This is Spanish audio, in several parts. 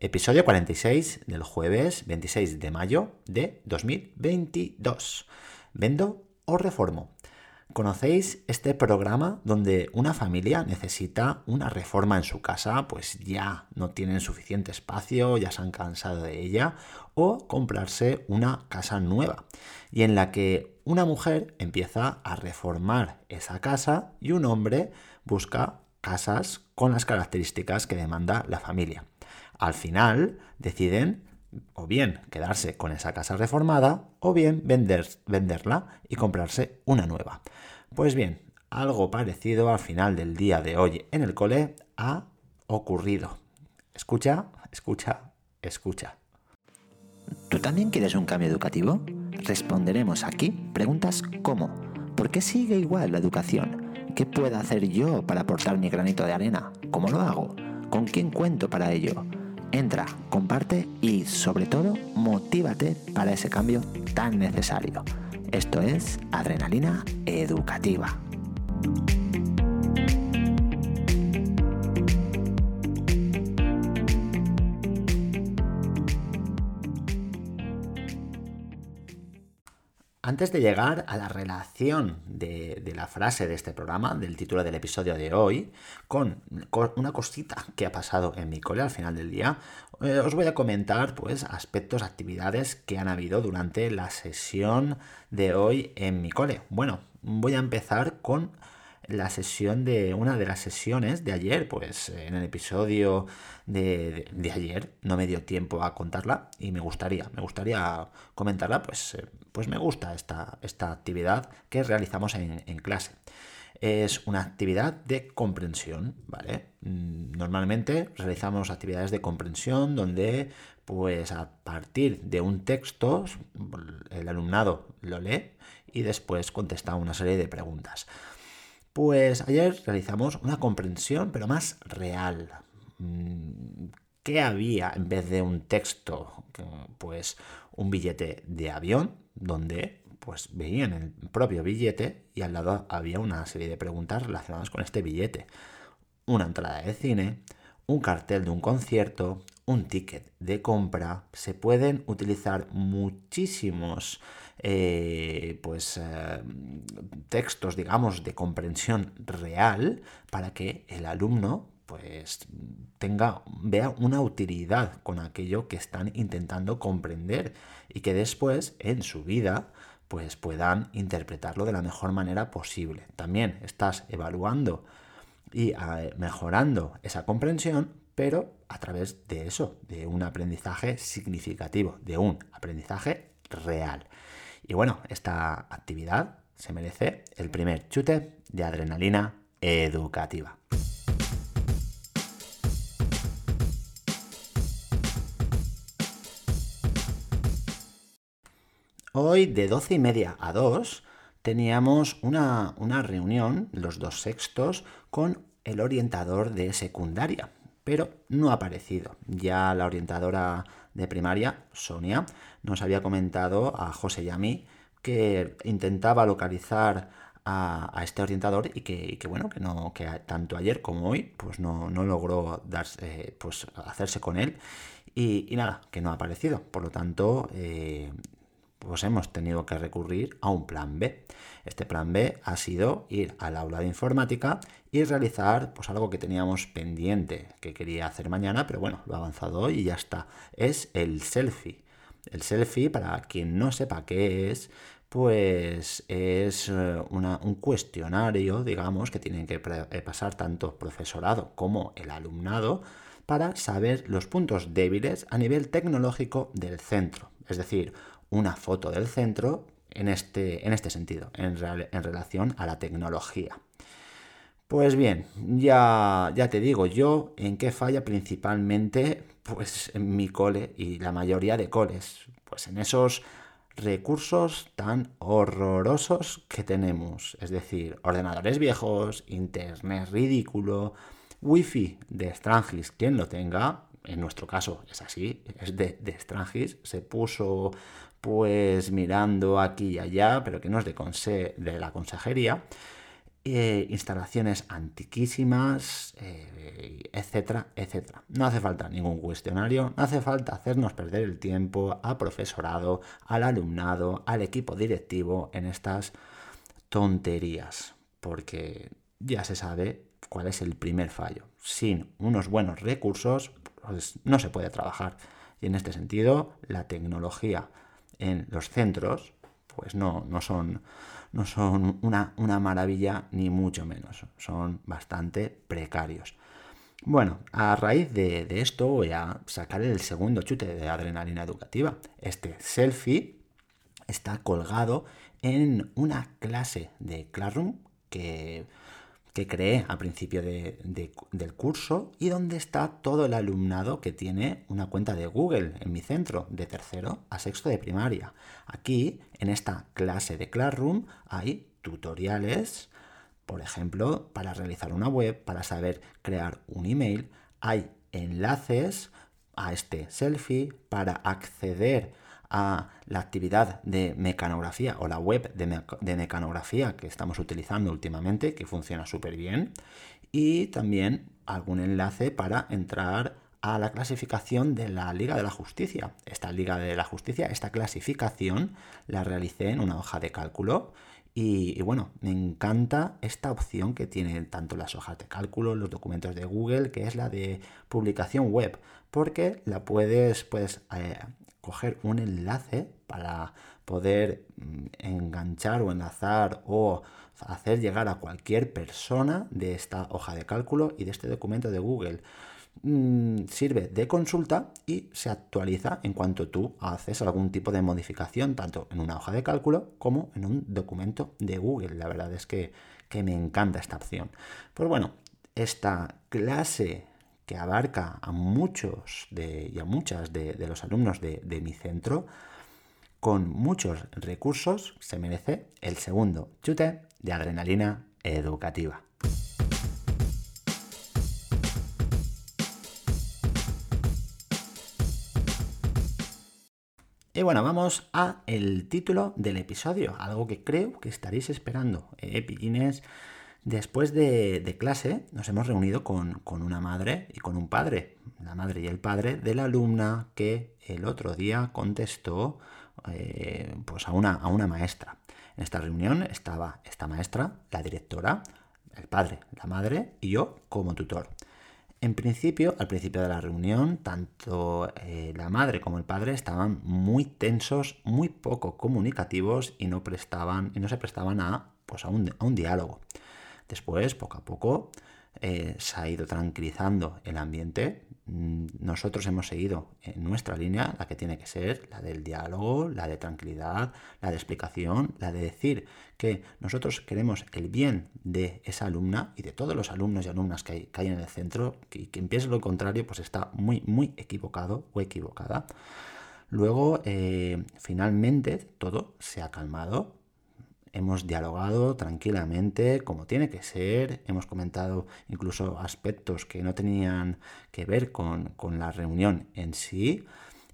Episodio 46 del jueves 26 de mayo de 2022. ¿Vendo o reformo? ¿Conocéis este programa donde una familia necesita una reforma en su casa? Pues ya no tienen suficiente espacio, ya se han cansado de ella, o comprarse una casa nueva, y en la que una mujer empieza a reformar esa casa y un hombre busca casas con las características que demanda la familia al final deciden o bien quedarse con esa casa reformada o bien vender, venderla y comprarse una nueva. Pues bien, algo parecido al final del día de hoy en el cole ha ocurrido. Escucha, escucha, escucha. ¿Tú también quieres un cambio educativo? Responderemos aquí preguntas como ¿por qué sigue igual la educación? ¿Qué puedo hacer yo para aportar mi granito de arena? ¿Cómo lo hago? ¿Con quién cuento para ello? Entra, comparte y sobre todo motívate para ese cambio tan necesario. Esto es Adrenalina Educativa. Antes de llegar a la relación de, la frase de este programa, del título del episodio de hoy, con, una cosita que ha pasado en mi cole al final del día, eh, os voy a comentar pues aspectos, actividades que han habido durante la sesión de hoy en mi cole. Bueno, voy a empezar con la sesión de una de las sesiones de ayer, pues en el episodio de, ayer no me dio tiempo a contarla y me gustaría, me gustaría comentarla, pues, eh, pues me gusta esta, esta actividad que realizamos en, clase. Es una actividad de comprensión, ¿vale? Mm, normalmente realizamos actividades de comprensión donde, pues a partir de un texto, el alumnado lo lee y después contesta una serie de preguntas. Pues ayer realizamos una comprensión, pero más real. Mm, ¿Qué había en vez de un texto? Pues un billete de avión, donde pues veían el propio billete y al lado había una serie de preguntas relacionadas con este billete. Una entrada de cine, un cartel de un concierto, un ticket de compra. Se pueden utilizar muchísimos eh, pues, eh, textos, digamos, de comprensión real para que el alumno pues tenga, vea una utilidad con aquello que están intentando comprender y que después en su vida pues puedan interpretarlo de la mejor manera posible. También estás evaluando y mejorando esa comprensión, pero a través de eso, de un aprendizaje significativo, de un aprendizaje real. Y bueno, esta actividad se merece el primer chute de adrenalina educativa. Hoy de 12 y media a 2 teníamos una, una reunión, los dos sextos, con el orientador de secundaria, pero no ha aparecido. Ya la orientadora de primaria, Sonia, nos había comentado a José y a mí que intentaba localizar a, este orientador y que, bueno, que no, que tanto ayer como hoy, pues no, logró darse, pues hacerse con él. Y, nada, que no ha aparecido. Por lo tanto, eh, pues hemos tenido que recurrir a un plan B. Este plan B ha sido ir al aula de informática y realizar pues algo que teníamos pendiente, que quería hacer mañana, pero bueno, lo he avanzado hoy y ya está. Es el selfie. El selfie, para quien no sepa qué es, pues es eh, un cuestionario, digamos, que tienen que eh, pasar tanto profesorado como el alumnado para saber los puntos débiles a nivel tecnológico del centro. Es decir, una foto del centro en este, en este sentido, en, en relación a la tecnología. Pues bien, ya, ya te digo yo en qué falla principalmente pues mi cole y la mayoría de coles, pues en esos recursos tan horrorosos que tenemos, es decir, ordenadores viejos, internet ridículo, wifi de Strangis, quien lo tenga, en nuestro caso es así, es de, de se puso pues mirando aquí y allá, pero que no es de, de la consejería. eh, instalaciones antiquísimas, eh, etcétera, etcétera. No hace falta ningún cuestionario, no hace falta hacernos perder el tiempo al profesorado, al alumnado, al equipo directivo en estas tonterías, porque ya se sabe cuál es el primer fallo. Sin unos buenos recursos, pues no se puede trabajar. Y en este sentido, la tecnología en los centros, pues no, no son no son una, maravilla ni mucho menos, son bastante precarios. Bueno, a raíz de, esto voy a sacar el segundo chute de adrenalina educativa. Este selfie está colgado en una clase de Classroom que que creé al principio del curso y donde está todo el alumnado que tiene una cuenta de Google en mi centro, de tercero a sexto de primaria. Aquí, en esta clase de Classroom, hay tutoriales, por ejemplo, para realizar una web, para saber crear un email, hay enlaces a este selfie para acceder a la actividad de mecanografía o la web de, mecanografía que estamos utilizando últimamente, que funciona súper bien, y también algún enlace para entrar a la clasificación de la Liga de la Justicia. Esta Liga de la Justicia, esta clasificación la realicé en una hoja de cálculo y, bueno, me encanta esta opción que tienen tanto las hojas de cálculo, los documentos de Google, que es la de publicación web, porque la puedes, puedes eh, coger un enlace para poder mm, enganchar o enlazar o hacer llegar a cualquier persona de esta hoja de cálculo y de este documento de Google. Mm, sirve de consulta y se actualiza en cuanto tú haces algún tipo de modificación, tanto en una hoja de cálculo como en un documento de Google. La verdad es que, me encanta esta opción. Pues bueno, esta clase que abarca a muchos de, y a muchas de, los alumnos de, mi centro, con muchos recursos, se merece el segundo chute de adrenalina educativa. Y bueno, vamos a el título del episodio, algo que creo que estaréis esperando. Eh, Después de, clase nos hemos reunido con, una madre y con un padre, la madre y el padre de la alumna que el otro día contestó eh, pues a una, a una maestra. En esta reunión estaba esta maestra, la directora, el padre, la madre y yo como tutor. En principio, al principio de la reunión, tanto eh, la madre como el padre estaban muy tensos, muy poco comunicativos y no prestaban y no se prestaban a, pues a, un, a un diálogo. Después, poco a poco, eh, se ha ido tranquilizando el ambiente. Mm, nosotros hemos seguido en nuestra línea, la que tiene que ser la del diálogo, la de tranquilidad, la de explicación, la de decir que nosotros queremos el bien de esa alumna y de todos los alumnos y alumnas que hay, en el centro, y quien piense lo contrario, pues está muy, muy equivocado o equivocada. Luego, eh, finalmente, todo se ha calmado, hemos dialogado tranquilamente como tiene que ser, hemos comentado incluso aspectos que no tenían que ver con, la reunión en sí.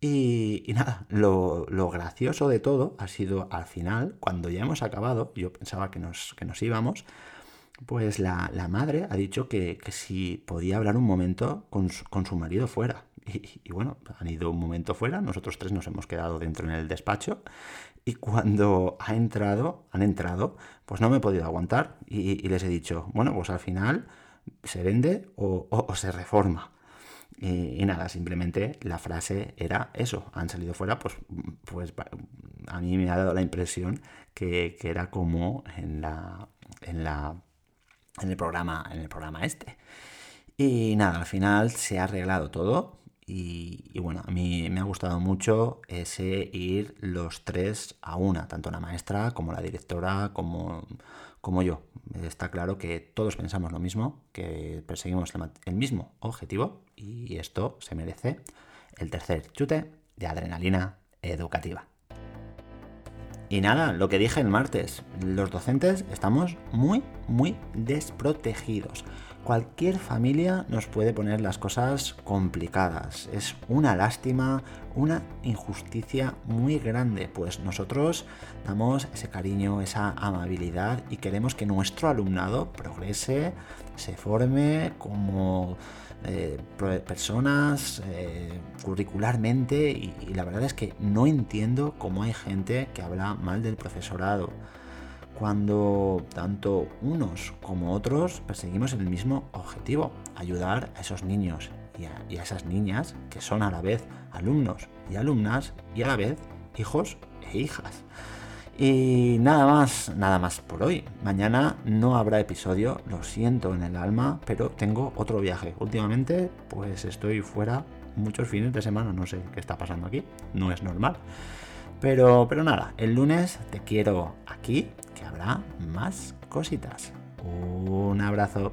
Y, nada, lo, gracioso de todo ha sido al final, cuando ya hemos acabado, yo pensaba que nos, que nos íbamos, pues la, madre ha dicho que, si podía hablar un momento con su, marido fuera. Y, y, bueno, han ido un momento fuera, nosotros tres nos hemos quedado dentro en el despacho y cuando ha entrado, han entrado, pues no me he podido aguantar y, les he dicho, bueno, pues al final se vende o, se reforma. Y, nada, simplemente la frase era eso, han salido fuera, pues, pues a mí me ha dado la impresión que, era como en la, en la en el programa, en el programa este. Y nada, al final se ha arreglado todo. Y, bueno, a mí me ha gustado mucho ese ir los tres a una, tanto la maestra como la directora, como, como yo. Está claro que todos pensamos lo mismo, que perseguimos el mismo objetivo y esto se merece el tercer chute de adrenalina educativa. Y nada, lo que dije el martes, los docentes estamos muy, muy desprotegidos. Cualquier familia nos puede poner las cosas complicadas. Es una lástima, una injusticia muy grande, pues nosotros damos ese cariño, esa amabilidad y queremos que nuestro alumnado progrese, se forme como eh, personas eh, curricularmente y, y la verdad es que no entiendo cómo hay gente que habla mal del profesorado cuando tanto unos como otros perseguimos el mismo objetivo, ayudar a esos niños y a, esas niñas que son a la vez alumnos y alumnas y a la vez hijos e hijas. Y nada más, nada más por hoy. Mañana no habrá episodio, lo siento en el alma, pero tengo otro viaje. Últimamente, pues estoy fuera muchos fines de semana, no sé qué está pasando aquí, no es normal. Pero, pero nada, el lunes te quiero aquí, que habrá más cositas. Un abrazo.